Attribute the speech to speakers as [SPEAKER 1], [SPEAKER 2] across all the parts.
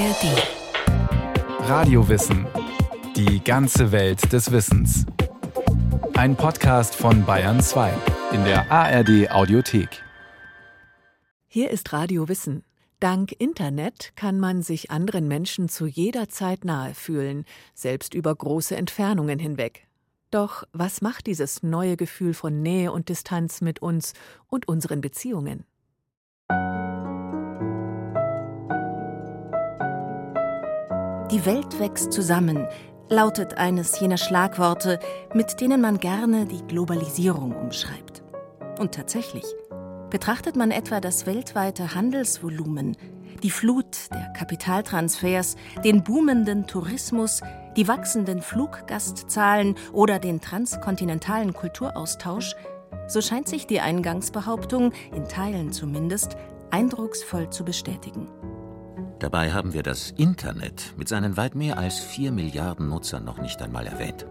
[SPEAKER 1] ARD.
[SPEAKER 2] Radiowissen. Die ganze Welt des Wissens. Ein Podcast von Bayern 2 in der ARD Audiothek.
[SPEAKER 1] Hier ist Radio Wissen. Dank Internet kann man sich anderen Menschen zu jeder Zeit nahe fühlen, selbst über große Entfernungen hinweg. Doch was macht dieses neue Gefühl von Nähe und Distanz mit uns und unseren Beziehungen?
[SPEAKER 3] Die Welt wächst zusammen, lautet eines jener Schlagworte, mit denen man gerne die Globalisierung umschreibt. Und tatsächlich, betrachtet man etwa das weltweite Handelsvolumen, die Flut der Kapitaltransfers, den boomenden Tourismus, die wachsenden Fluggastzahlen oder den transkontinentalen Kulturaustausch, so scheint sich die Eingangsbehauptung, in Teilen zumindest, eindrucksvoll zu bestätigen.
[SPEAKER 4] Dabei haben wir das Internet mit seinen weit mehr als vier Milliarden Nutzern noch nicht einmal erwähnt.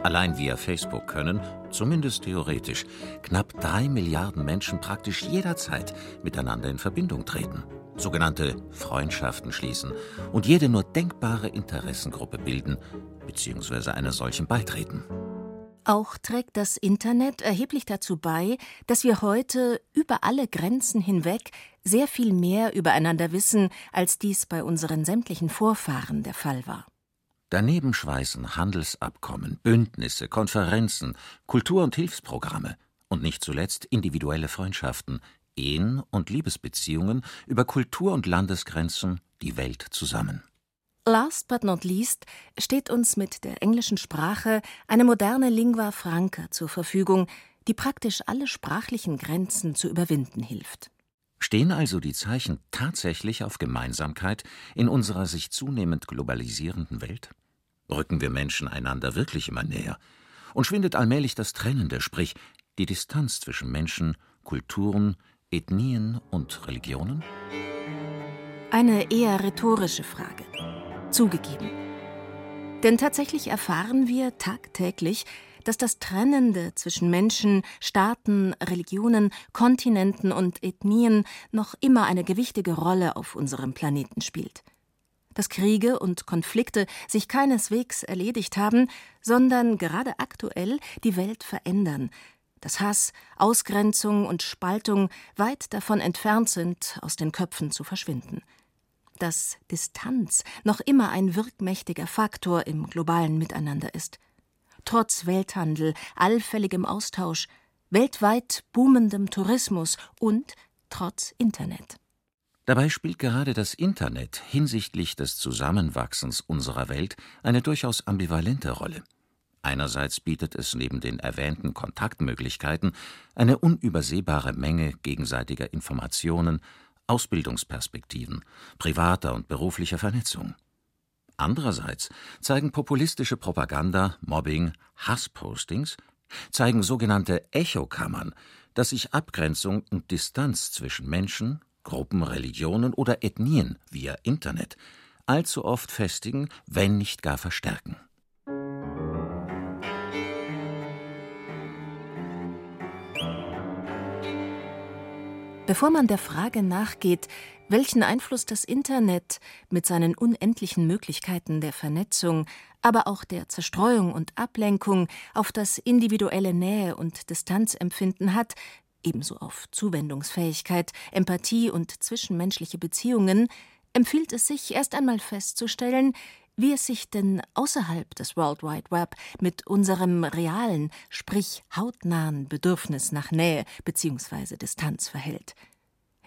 [SPEAKER 4] Allein via Facebook können, zumindest theoretisch, knapp drei Milliarden Menschen praktisch jederzeit miteinander in Verbindung treten, sogenannte Freundschaften schließen und jede nur denkbare Interessengruppe bilden bzw. einer solchen beitreten.
[SPEAKER 3] Auch trägt das Internet erheblich dazu bei, dass wir heute über alle Grenzen hinweg sehr viel mehr übereinander wissen, als dies bei unseren sämtlichen Vorfahren der Fall war.
[SPEAKER 4] Daneben schweißen Handelsabkommen, Bündnisse, Konferenzen, Kultur- und Hilfsprogramme und nicht zuletzt individuelle Freundschaften, Ehen und Liebesbeziehungen über Kultur- und Landesgrenzen die Welt zusammen.
[SPEAKER 3] Last but not least steht uns mit der englischen Sprache eine moderne Lingua franca zur Verfügung, die praktisch alle sprachlichen Grenzen zu überwinden hilft.
[SPEAKER 4] Stehen also die Zeichen tatsächlich auf Gemeinsamkeit in unserer sich zunehmend globalisierenden Welt? Rücken wir Menschen einander wirklich immer näher? Und schwindet allmählich das Trennende, sprich die Distanz zwischen Menschen, Kulturen, Ethnien und Religionen?
[SPEAKER 3] Eine eher rhetorische Frage. Zugegeben. Denn tatsächlich erfahren wir tagtäglich, dass das Trennende zwischen Menschen, Staaten, Religionen, Kontinenten und Ethnien noch immer eine gewichtige Rolle auf unserem Planeten spielt. Dass Kriege und Konflikte sich keineswegs erledigt haben, sondern gerade aktuell die Welt verändern, dass Hass, Ausgrenzung und Spaltung weit davon entfernt sind, aus den Köpfen zu verschwinden dass Distanz noch immer ein wirkmächtiger Faktor im globalen Miteinander ist. Trotz Welthandel, allfälligem Austausch, weltweit boomendem Tourismus und trotz Internet.
[SPEAKER 4] Dabei spielt gerade das Internet hinsichtlich des Zusammenwachsens unserer Welt eine durchaus ambivalente Rolle. Einerseits bietet es neben den erwähnten Kontaktmöglichkeiten eine unübersehbare Menge gegenseitiger Informationen, Ausbildungsperspektiven, privater und beruflicher Vernetzung. Andererseits zeigen populistische Propaganda, Mobbing, Hasspostings, zeigen sogenannte Echokammern, dass sich Abgrenzung und Distanz zwischen Menschen, Gruppen, Religionen oder Ethnien via Internet allzu oft festigen, wenn nicht gar verstärken.
[SPEAKER 3] Bevor man der Frage nachgeht, welchen Einfluss das Internet mit seinen unendlichen Möglichkeiten der Vernetzung, aber auch der Zerstreuung und Ablenkung auf das individuelle Nähe und Distanzempfinden hat, ebenso auf Zuwendungsfähigkeit, Empathie und zwischenmenschliche Beziehungen, empfiehlt es sich erst einmal festzustellen, wie es sich denn außerhalb des World Wide Web mit unserem realen, sprich hautnahen Bedürfnis nach Nähe bzw. Distanz verhält.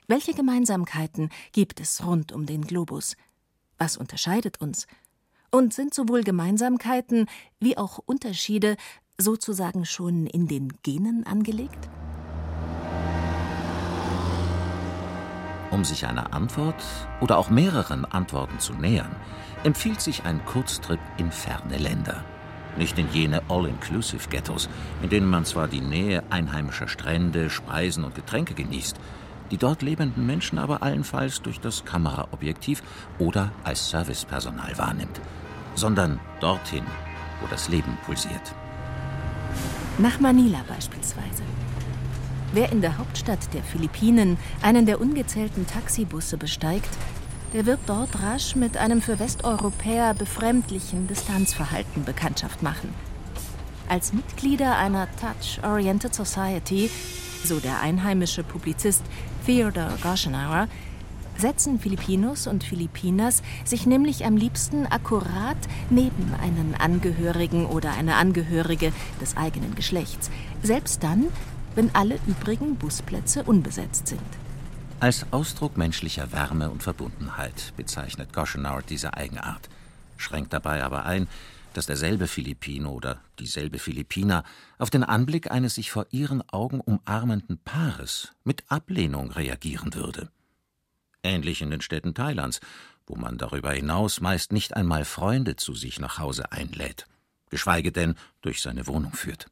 [SPEAKER 3] Welche Gemeinsamkeiten gibt es rund um den Globus? Was unterscheidet uns? Und sind sowohl Gemeinsamkeiten wie auch Unterschiede sozusagen schon in den Genen angelegt?
[SPEAKER 4] Um sich einer Antwort oder auch mehreren Antworten zu nähern, empfiehlt sich ein Kurztrip in ferne Länder. Nicht in jene All-Inclusive-Ghettos, in denen man zwar die Nähe einheimischer Strände, Speisen und Getränke genießt, die dort lebenden Menschen aber allenfalls durch das Kameraobjektiv oder als Servicepersonal wahrnimmt, sondern dorthin, wo das Leben pulsiert.
[SPEAKER 3] Nach Manila beispielsweise. Wer in der Hauptstadt der Philippinen einen der ungezählten Taxibusse besteigt, der wird dort rasch mit einem für Westeuropäer befremdlichen Distanzverhalten Bekanntschaft machen. Als Mitglieder einer Touch-Oriented Society, so der einheimische Publizist Theodore Goshenauer, setzen Filipinos und Filipinas sich nämlich am liebsten akkurat neben einen Angehörigen oder eine Angehörige des eigenen Geschlechts, selbst dann, wenn alle übrigen Busplätze unbesetzt sind.
[SPEAKER 4] Als Ausdruck menschlicher Wärme und Verbundenheit bezeichnet Goshenauer diese Eigenart, schränkt dabei aber ein, dass derselbe Filipino oder dieselbe Philippiner auf den Anblick eines sich vor ihren Augen umarmenden Paares mit Ablehnung reagieren würde. Ähnlich in den Städten Thailands, wo man darüber hinaus meist nicht einmal Freunde zu sich nach Hause einlädt, geschweige denn durch seine Wohnung führt.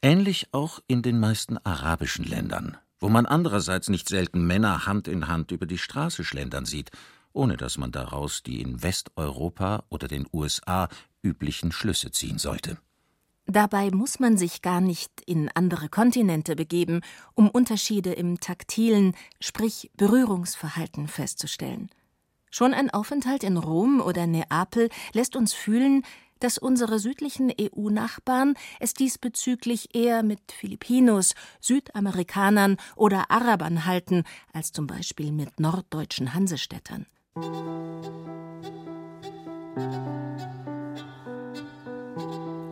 [SPEAKER 4] Ähnlich auch in den meisten arabischen Ländern, wo man andererseits nicht selten Männer Hand in Hand über die Straße schlendern sieht, ohne dass man daraus die in Westeuropa oder den USA üblichen Schlüsse ziehen sollte.
[SPEAKER 3] Dabei muss man sich gar nicht in andere Kontinente begeben, um Unterschiede im taktilen, sprich Berührungsverhalten festzustellen. Schon ein Aufenthalt in Rom oder Neapel lässt uns fühlen, dass unsere südlichen EU-Nachbarn es diesbezüglich eher mit Filipinos, Südamerikanern oder Arabern halten, als zum Beispiel mit norddeutschen Hansestädtern.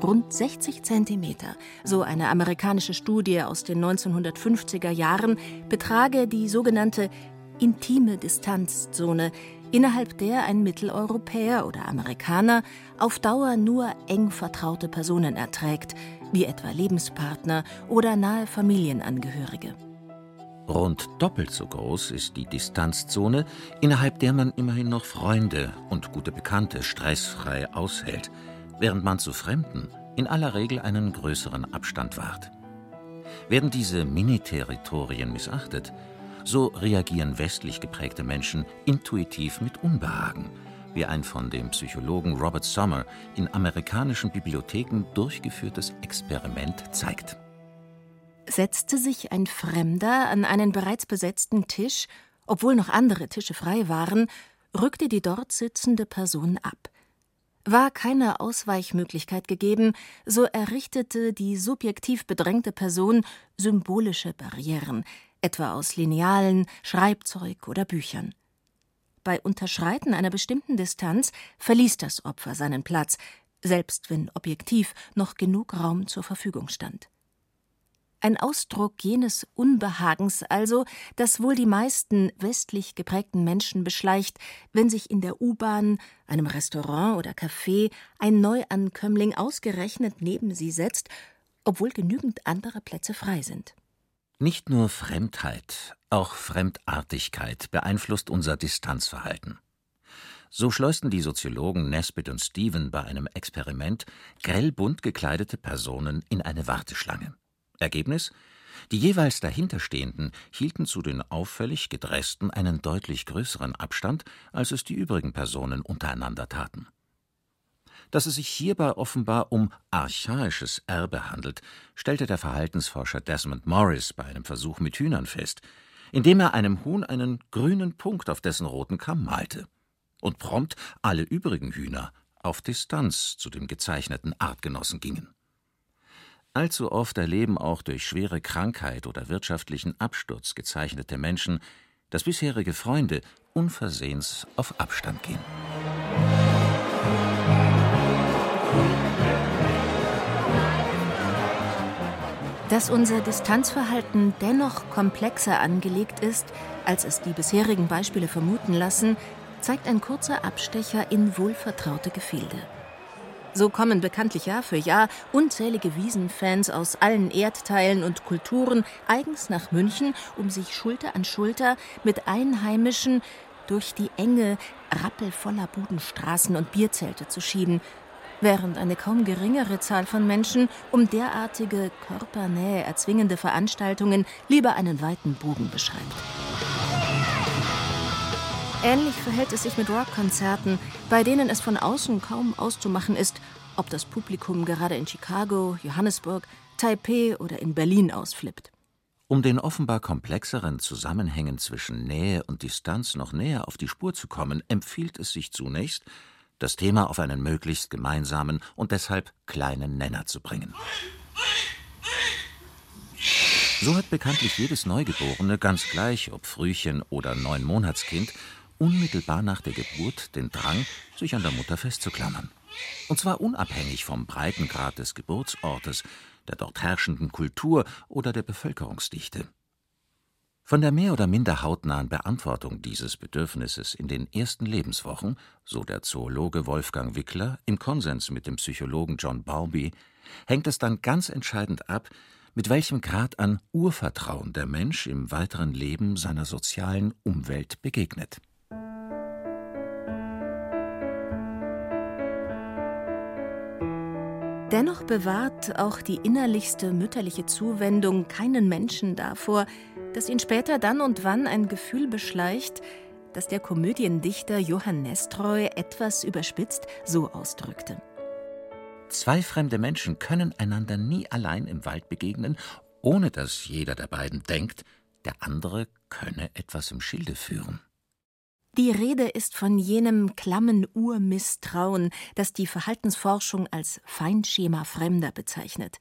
[SPEAKER 3] Rund 60 Zentimeter, so eine amerikanische Studie aus den 1950er Jahren, betrage die sogenannte intime Distanzzone, innerhalb der ein Mitteleuropäer oder Amerikaner auf Dauer nur eng vertraute Personen erträgt, wie etwa Lebenspartner oder nahe Familienangehörige.
[SPEAKER 4] Rund doppelt so groß ist die Distanzzone, innerhalb der man immerhin noch Freunde und gute Bekannte stressfrei aushält, während man zu Fremden in aller Regel einen größeren Abstand wahrt. Werden diese Mini-Territorien missachtet, so reagieren westlich geprägte Menschen intuitiv mit Unbehagen, wie ein von dem Psychologen Robert Sommer in amerikanischen Bibliotheken durchgeführtes Experiment zeigt.
[SPEAKER 3] Setzte sich ein Fremder an einen bereits besetzten Tisch, obwohl noch andere Tische frei waren, rückte die dort sitzende Person ab. War keine Ausweichmöglichkeit gegeben, so errichtete die subjektiv bedrängte Person symbolische Barrieren, etwa aus Linealen, Schreibzeug oder Büchern. Bei Unterschreiten einer bestimmten Distanz verließ das Opfer seinen Platz, selbst wenn objektiv noch genug Raum zur Verfügung stand. Ein Ausdruck jenes Unbehagens also, das wohl die meisten westlich geprägten Menschen beschleicht, wenn sich in der U-Bahn, einem Restaurant oder Café ein Neuankömmling ausgerechnet neben sie setzt, obwohl genügend andere Plätze frei sind.
[SPEAKER 4] Nicht nur Fremdheit, auch Fremdartigkeit beeinflusst unser Distanzverhalten. So schleusten die Soziologen Nesbitt und Steven bei einem Experiment grellbunt gekleidete Personen in eine Warteschlange. Ergebnis? Die jeweils dahinterstehenden hielten zu den auffällig gedressten einen deutlich größeren Abstand, als es die übrigen Personen untereinander taten. Dass es sich hierbei offenbar um archaisches Erbe handelt, stellte der Verhaltensforscher Desmond Morris bei einem Versuch mit Hühnern fest, indem er einem Huhn einen grünen Punkt auf dessen roten Kamm malte und prompt alle übrigen Hühner auf Distanz zu dem gezeichneten Artgenossen gingen. Allzu oft erleben auch durch schwere Krankheit oder wirtschaftlichen Absturz gezeichnete Menschen, dass bisherige Freunde unversehens auf Abstand gehen.
[SPEAKER 3] Dass unser Distanzverhalten dennoch komplexer angelegt ist, als es die bisherigen Beispiele vermuten lassen, zeigt ein kurzer Abstecher in wohlvertraute Gefilde. So kommen bekanntlich Jahr für Jahr unzählige Wiesenfans aus allen Erdteilen und Kulturen eigens nach München, um sich Schulter an Schulter mit Einheimischen durch die enge, rappelvoller Budenstraßen und Bierzelte zu schieben, während eine kaum geringere Zahl von Menschen um derartige Körpernähe erzwingende Veranstaltungen lieber einen weiten Bogen beschreibt. Ähnlich verhält es sich mit Rockkonzerten, bei denen es von außen kaum auszumachen ist, ob das Publikum gerade in Chicago, Johannesburg, Taipeh oder in Berlin ausflippt.
[SPEAKER 4] Um den offenbar komplexeren Zusammenhängen zwischen Nähe und Distanz noch näher auf die Spur zu kommen, empfiehlt es sich zunächst, das Thema auf einen möglichst gemeinsamen und deshalb kleinen Nenner zu bringen. So hat bekanntlich jedes Neugeborene, ganz gleich ob Frühchen oder Neunmonatskind, unmittelbar nach der Geburt den Drang, sich an der Mutter festzuklammern. Und zwar unabhängig vom Breitengrad des Geburtsortes, der dort herrschenden Kultur oder der Bevölkerungsdichte. Von der mehr oder minder hautnahen Beantwortung dieses Bedürfnisses in den ersten Lebenswochen, so der Zoologe Wolfgang Wickler im Konsens mit dem Psychologen John Bowlby, hängt es dann ganz entscheidend ab, mit welchem Grad an Urvertrauen der Mensch im weiteren Leben seiner sozialen Umwelt begegnet.
[SPEAKER 3] Dennoch bewahrt auch die innerlichste mütterliche Zuwendung keinen Menschen davor, dass ihn später dann und wann ein Gefühl beschleicht, das der Komödiendichter Johann Nestroy etwas überspitzt so ausdrückte.
[SPEAKER 4] Zwei fremde Menschen können einander nie allein im Wald begegnen, ohne dass jeder der beiden denkt, der andere könne etwas im Schilde führen.
[SPEAKER 3] Die Rede ist von jenem klammen Urmisstrauen, das die Verhaltensforschung als Feindschema Fremder bezeichnet.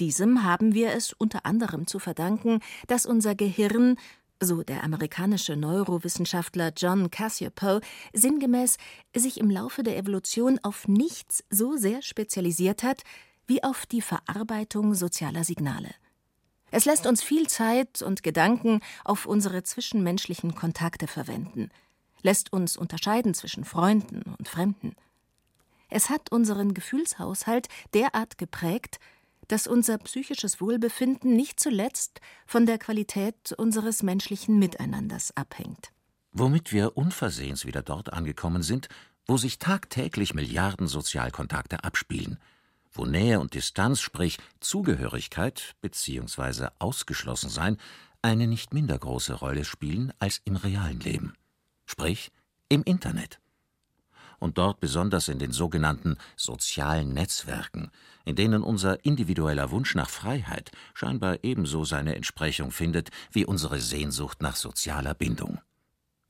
[SPEAKER 3] Diesem haben wir es unter anderem zu verdanken, dass unser Gehirn, so der amerikanische Neurowissenschaftler John Cassioppo, sinngemäß sich im Laufe der Evolution auf nichts so sehr spezialisiert hat wie auf die Verarbeitung sozialer Signale. Es lässt uns viel Zeit und Gedanken auf unsere zwischenmenschlichen Kontakte verwenden – lässt uns unterscheiden zwischen Freunden und Fremden. Es hat unseren Gefühlshaushalt derart geprägt, dass unser psychisches Wohlbefinden nicht zuletzt von der Qualität unseres menschlichen Miteinanders abhängt.
[SPEAKER 4] Womit wir unversehens wieder dort angekommen sind, wo sich tagtäglich Milliarden Sozialkontakte abspielen, wo Nähe und Distanz, sprich Zugehörigkeit bzw. Ausgeschlossensein, eine nicht minder große Rolle spielen als im realen Leben sprich im Internet. Und dort besonders in den sogenannten sozialen Netzwerken, in denen unser individueller Wunsch nach Freiheit scheinbar ebenso seine Entsprechung findet wie unsere Sehnsucht nach sozialer Bindung.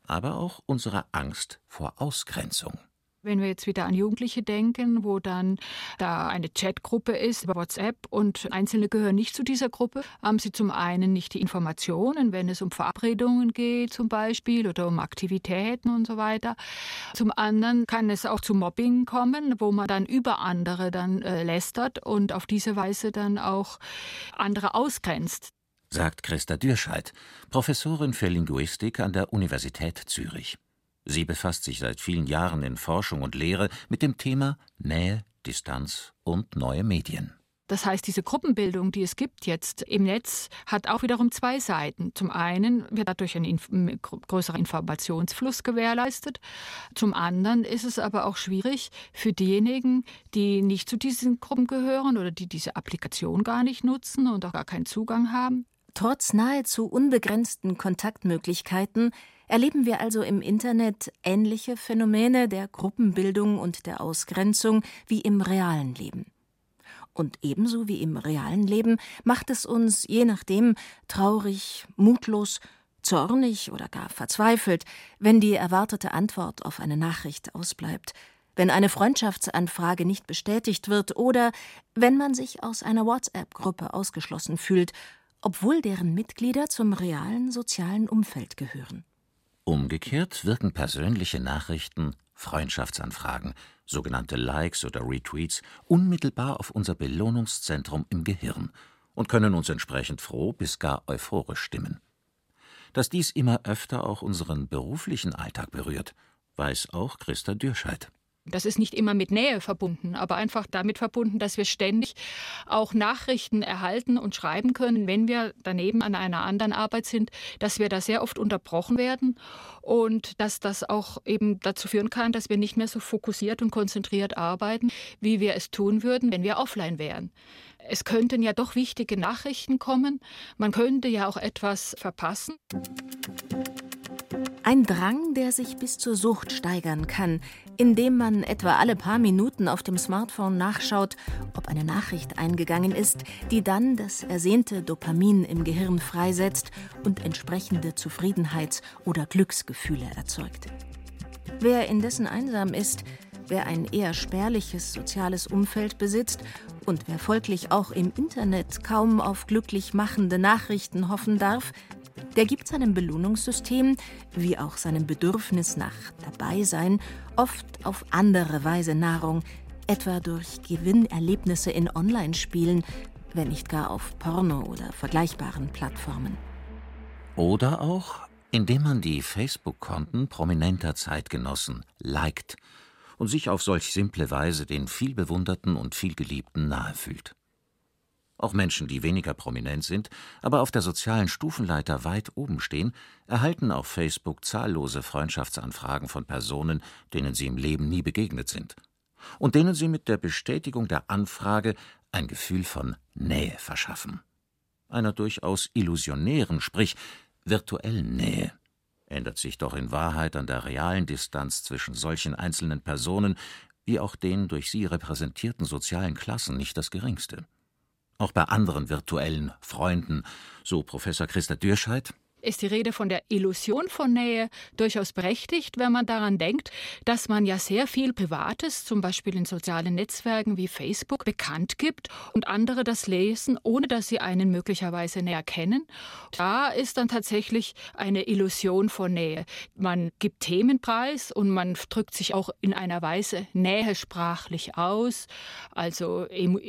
[SPEAKER 4] Aber auch unsere Angst vor Ausgrenzung.
[SPEAKER 5] Wenn wir jetzt wieder an Jugendliche denken, wo dann da eine Chatgruppe ist über WhatsApp und Einzelne gehören nicht zu dieser Gruppe, haben sie zum einen nicht die Informationen, wenn es um Verabredungen geht zum Beispiel oder um Aktivitäten und so weiter. Zum anderen kann es auch zu Mobbing kommen, wo man dann über andere dann äh, lästert und auf diese Weise dann auch andere ausgrenzt.
[SPEAKER 4] Sagt Christa Dürscheid, Professorin für Linguistik an der Universität Zürich. Sie befasst sich seit vielen Jahren in Forschung und Lehre mit dem Thema Nähe, Distanz und neue Medien.
[SPEAKER 5] Das heißt, diese Gruppenbildung, die es gibt jetzt im Netz, hat auch wiederum zwei Seiten. Zum einen wird dadurch ein inf größerer Informationsfluss gewährleistet. Zum anderen ist es aber auch schwierig für diejenigen, die nicht zu diesen Gruppen gehören oder die diese Applikation gar nicht nutzen und auch gar keinen Zugang haben.
[SPEAKER 3] Trotz nahezu unbegrenzten Kontaktmöglichkeiten erleben wir also im Internet ähnliche Phänomene der Gruppenbildung und der Ausgrenzung wie im realen Leben. Und ebenso wie im realen Leben macht es uns je nachdem traurig, mutlos, zornig oder gar verzweifelt, wenn die erwartete Antwort auf eine Nachricht ausbleibt, wenn eine Freundschaftsanfrage nicht bestätigt wird oder wenn man sich aus einer WhatsApp-Gruppe ausgeschlossen fühlt, obwohl deren Mitglieder zum realen sozialen Umfeld gehören.
[SPEAKER 4] Umgekehrt wirken persönliche Nachrichten, Freundschaftsanfragen, sogenannte Likes oder Retweets unmittelbar auf unser Belohnungszentrum im Gehirn und können uns entsprechend froh bis gar euphorisch stimmen. Dass dies immer öfter auch unseren beruflichen Alltag berührt, weiß auch Christa Dürscheid.
[SPEAKER 5] Das ist nicht immer mit Nähe verbunden, aber einfach damit verbunden, dass wir ständig auch Nachrichten erhalten und schreiben können, wenn wir daneben an einer anderen Arbeit sind, dass wir da sehr oft unterbrochen werden und dass das auch eben dazu führen kann, dass wir nicht mehr so fokussiert und konzentriert arbeiten, wie wir es tun würden, wenn wir offline wären. Es könnten ja doch wichtige Nachrichten kommen, man könnte ja auch etwas verpassen.
[SPEAKER 3] Ein Drang, der sich bis zur Sucht steigern kann, indem man etwa alle paar Minuten auf dem Smartphone nachschaut, ob eine Nachricht eingegangen ist, die dann das ersehnte Dopamin im Gehirn freisetzt und entsprechende Zufriedenheits- oder Glücksgefühle erzeugt. Wer indessen einsam ist, wer ein eher spärliches soziales Umfeld besitzt und wer folglich auch im Internet kaum auf glücklich machende Nachrichten hoffen darf, der gibt seinem Belohnungssystem, wie auch seinem Bedürfnis nach Dabeisein, oft auf andere Weise Nahrung, etwa durch Gewinnerlebnisse in Online-Spielen, wenn nicht gar auf Porno oder vergleichbaren Plattformen.
[SPEAKER 4] Oder auch, indem man die Facebook-Konten prominenter Zeitgenossen liked und sich auf solch simple Weise den vielbewunderten und vielgeliebten nahe fühlt. Auch Menschen, die weniger prominent sind, aber auf der sozialen Stufenleiter weit oben stehen, erhalten auf Facebook zahllose Freundschaftsanfragen von Personen, denen sie im Leben nie begegnet sind und denen sie mit der Bestätigung der Anfrage ein Gefühl von Nähe verschaffen. Einer durchaus illusionären, sprich virtuellen Nähe ändert sich doch in Wahrheit an der realen Distanz zwischen solchen einzelnen Personen wie auch den durch sie repräsentierten sozialen Klassen nicht das geringste. Auch bei anderen virtuellen Freunden, so Professor Christa Dürscheid,
[SPEAKER 5] ist die Rede von der Illusion von Nähe durchaus berechtigt, wenn man daran denkt, dass man ja sehr viel Privates, zum Beispiel in sozialen Netzwerken wie Facebook, bekannt gibt und andere das lesen, ohne dass sie einen möglicherweise näher kennen. Da ist dann tatsächlich eine Illusion von Nähe. Man gibt Themenpreis und man drückt sich auch in einer Weise nähesprachlich aus, also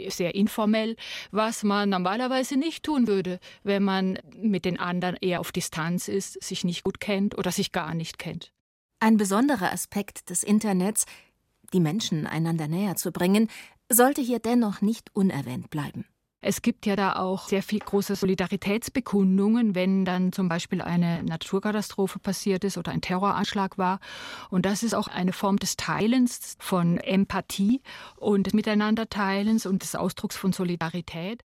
[SPEAKER 5] sehr informell, was man normalerweise nicht tun würde, wenn man mit den anderen eher auf die Distanz ist, sich nicht gut kennt oder sich gar nicht kennt.
[SPEAKER 3] Ein besonderer Aspekt des Internets, die Menschen einander näher zu bringen, sollte hier dennoch nicht unerwähnt bleiben.
[SPEAKER 5] Es gibt ja da auch sehr viel große Solidaritätsbekundungen, wenn dann zum Beispiel eine Naturkatastrophe passiert ist oder ein Terroranschlag war. Und das ist auch eine Form des Teilens von Empathie und Miteinanderteilens und des Ausdrucks von Solidarität.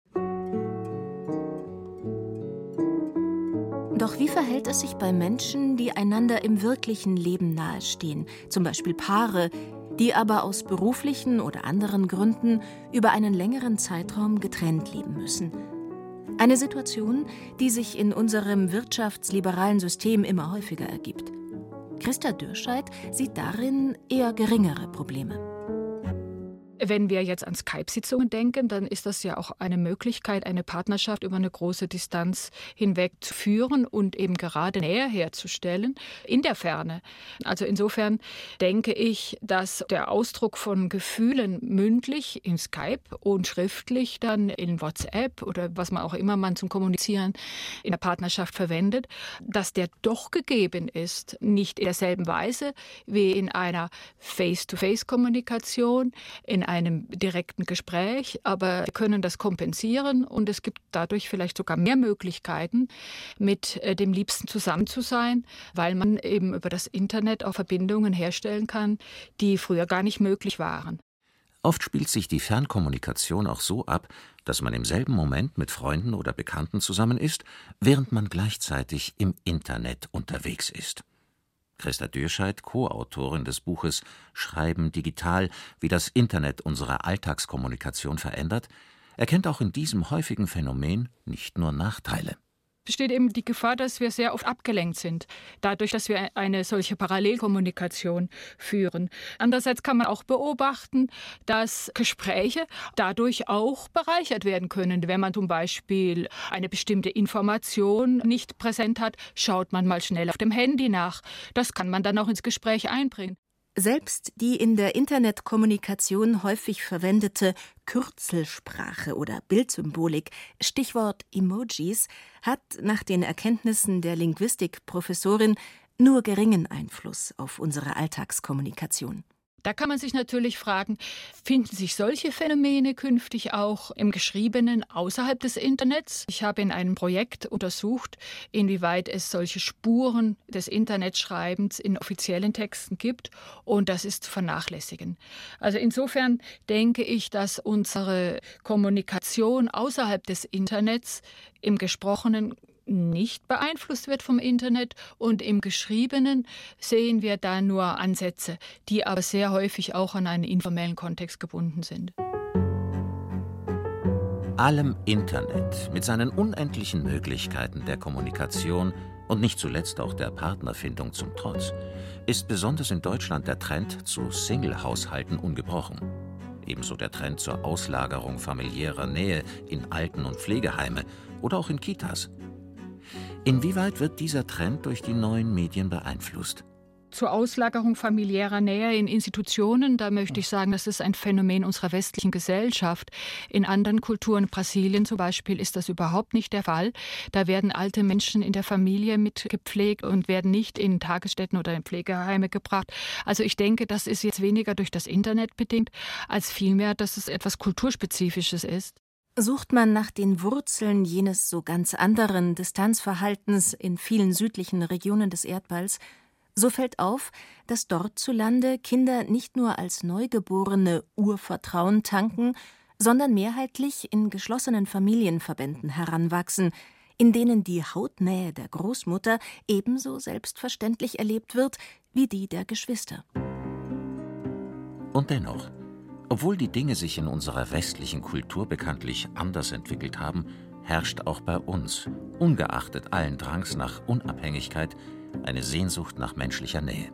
[SPEAKER 3] Doch wie verhält es sich bei Menschen, die einander im wirklichen Leben nahestehen, zum Beispiel Paare, die aber aus beruflichen oder anderen Gründen über einen längeren Zeitraum getrennt leben müssen? Eine Situation, die sich in unserem wirtschaftsliberalen System immer häufiger ergibt. Christa Dürscheid sieht darin eher geringere Probleme.
[SPEAKER 5] Wenn wir jetzt an Skype-Sitzungen denken, dann ist das ja auch eine Möglichkeit, eine Partnerschaft über eine große Distanz hinweg zu führen und eben gerade Nähe herzustellen in der Ferne. Also insofern denke ich, dass der Ausdruck von Gefühlen mündlich in Skype und schriftlich dann in WhatsApp oder was man auch immer man zum Kommunizieren in der Partnerschaft verwendet, dass der doch gegeben ist, nicht in derselben Weise wie in einer Face-to-Face-Kommunikation, in einem direkten Gespräch, aber wir können das kompensieren und es gibt dadurch vielleicht sogar mehr Möglichkeiten, mit äh, dem Liebsten zusammen zu sein, weil man eben über das Internet auch Verbindungen herstellen kann, die früher gar nicht möglich waren.
[SPEAKER 4] Oft spielt sich die Fernkommunikation auch so ab, dass man im selben Moment mit Freunden oder Bekannten zusammen ist, während man gleichzeitig im Internet unterwegs ist. Christa Dürscheid, Co-Autorin des Buches Schreiben digital, wie das Internet unsere Alltagskommunikation verändert, erkennt auch in diesem häufigen Phänomen nicht nur Nachteile
[SPEAKER 5] besteht eben die Gefahr, dass wir sehr oft abgelenkt sind, dadurch, dass wir eine solche Parallelkommunikation führen. Andererseits kann man auch beobachten, dass Gespräche dadurch auch bereichert werden können. Wenn man zum Beispiel eine bestimmte Information nicht präsent hat, schaut man mal schnell auf dem Handy nach. Das kann man dann auch ins Gespräch einbringen.
[SPEAKER 3] Selbst die in der Internetkommunikation häufig verwendete Kürzelsprache oder Bildsymbolik, Stichwort Emojis, hat nach den Erkenntnissen der Linguistikprofessorin nur geringen Einfluss auf unsere Alltagskommunikation.
[SPEAKER 5] Da kann man sich natürlich fragen, finden sich solche Phänomene künftig auch im Geschriebenen außerhalb des Internets? Ich habe in einem Projekt untersucht, inwieweit es solche Spuren des Internetschreibens in offiziellen Texten gibt und das ist zu vernachlässigen. Also insofern denke ich, dass unsere Kommunikation außerhalb des Internets im Gesprochenen nicht beeinflusst wird vom Internet und im Geschriebenen sehen wir da nur Ansätze, die aber sehr häufig auch an einen informellen Kontext gebunden sind.
[SPEAKER 4] Allem Internet mit seinen unendlichen Möglichkeiten der Kommunikation und nicht zuletzt auch der Partnerfindung zum Trotz, ist besonders in Deutschland der Trend zu Single-Haushalten ungebrochen. Ebenso der Trend zur Auslagerung familiärer Nähe in Alten- und Pflegeheime oder auch in Kitas. Inwieweit wird dieser Trend durch die neuen Medien beeinflusst?
[SPEAKER 5] Zur Auslagerung familiärer Nähe in Institutionen, da möchte ich sagen, das ist ein Phänomen unserer westlichen Gesellschaft. In anderen Kulturen, Brasilien zum Beispiel, ist das überhaupt nicht der Fall. Da werden alte Menschen in der Familie mitgepflegt und werden nicht in Tagesstätten oder in Pflegeheime gebracht. Also ich denke, das ist jetzt weniger durch das Internet bedingt, als vielmehr, dass es etwas Kulturspezifisches ist.
[SPEAKER 3] Sucht man nach den Wurzeln jenes so ganz anderen Distanzverhaltens in vielen südlichen Regionen des Erdballs, so fällt auf, dass dort zu Lande Kinder nicht nur als Neugeborene Urvertrauen tanken, sondern mehrheitlich in geschlossenen Familienverbänden heranwachsen, in denen die Hautnähe der Großmutter ebenso selbstverständlich erlebt wird wie die der Geschwister.
[SPEAKER 4] Und dennoch, obwohl die Dinge sich in unserer westlichen Kultur bekanntlich anders entwickelt haben, herrscht auch bei uns, ungeachtet allen Drangs nach Unabhängigkeit, eine Sehnsucht nach menschlicher Nähe.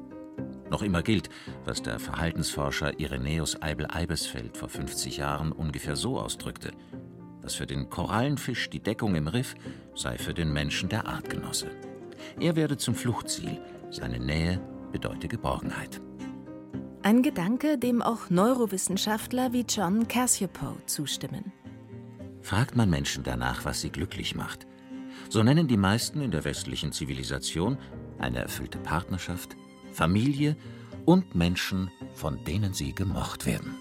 [SPEAKER 4] Noch immer gilt, was der Verhaltensforscher Irenäus Eibel-Eibesfeld vor 50 Jahren ungefähr so ausdrückte: Was für den Korallenfisch die Deckung im Riff sei für den Menschen der Artgenosse. Er werde zum Fluchtziel, seine Nähe bedeute Geborgenheit.
[SPEAKER 3] Ein Gedanke, dem auch Neurowissenschaftler wie John Cassiopo zustimmen.
[SPEAKER 4] Fragt man Menschen danach, was sie glücklich macht, so nennen die meisten in der westlichen Zivilisation eine erfüllte Partnerschaft, Familie und Menschen, von denen sie gemocht werden.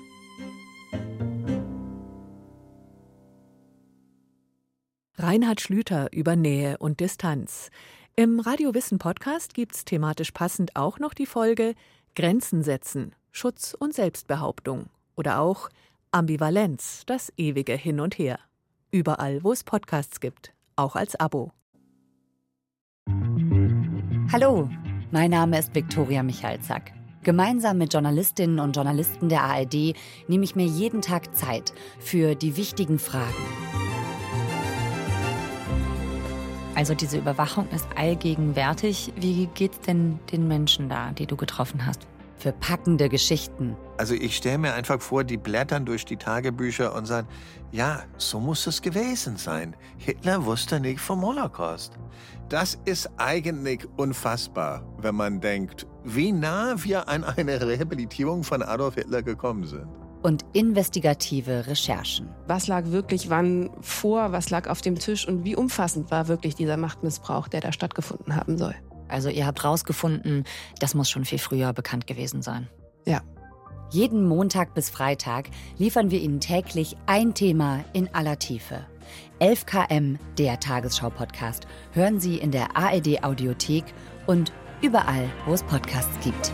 [SPEAKER 1] Reinhard Schlüter über Nähe und Distanz. Im Radiowissen Podcast gibt's thematisch passend auch noch die Folge Grenzen setzen, Schutz und Selbstbehauptung oder auch Ambivalenz, das ewige Hin und Her. Überall, wo es Podcasts gibt, auch als Abo.
[SPEAKER 6] Hallo, mein Name ist Viktoria Michalzack. Gemeinsam mit Journalistinnen und Journalisten der ARD nehme ich mir jeden Tag Zeit für die wichtigen Fragen. Also diese Überwachung ist allgegenwärtig. Wie geht's denn den Menschen da, die du getroffen hast? Für packende Geschichten.
[SPEAKER 7] Also ich stelle mir einfach vor, die blättern durch die Tagebücher und sagen, ja, so muss es gewesen sein. Hitler wusste nicht vom Holocaust. Das ist eigentlich unfassbar, wenn man denkt, wie nah wir an eine Rehabilitierung von Adolf Hitler gekommen sind.
[SPEAKER 6] Und investigative Recherchen.
[SPEAKER 8] Was lag wirklich wann vor, was lag auf dem Tisch und wie umfassend war wirklich dieser Machtmissbrauch, der da stattgefunden haben soll.
[SPEAKER 6] Also ihr habt rausgefunden, das muss schon viel früher bekannt gewesen sein.
[SPEAKER 8] Ja.
[SPEAKER 6] Jeden Montag bis Freitag liefern wir Ihnen täglich ein Thema in aller Tiefe. 11 km, der Tagesschau-Podcast, hören Sie in der ARD-Audiothek und überall, wo es Podcasts gibt.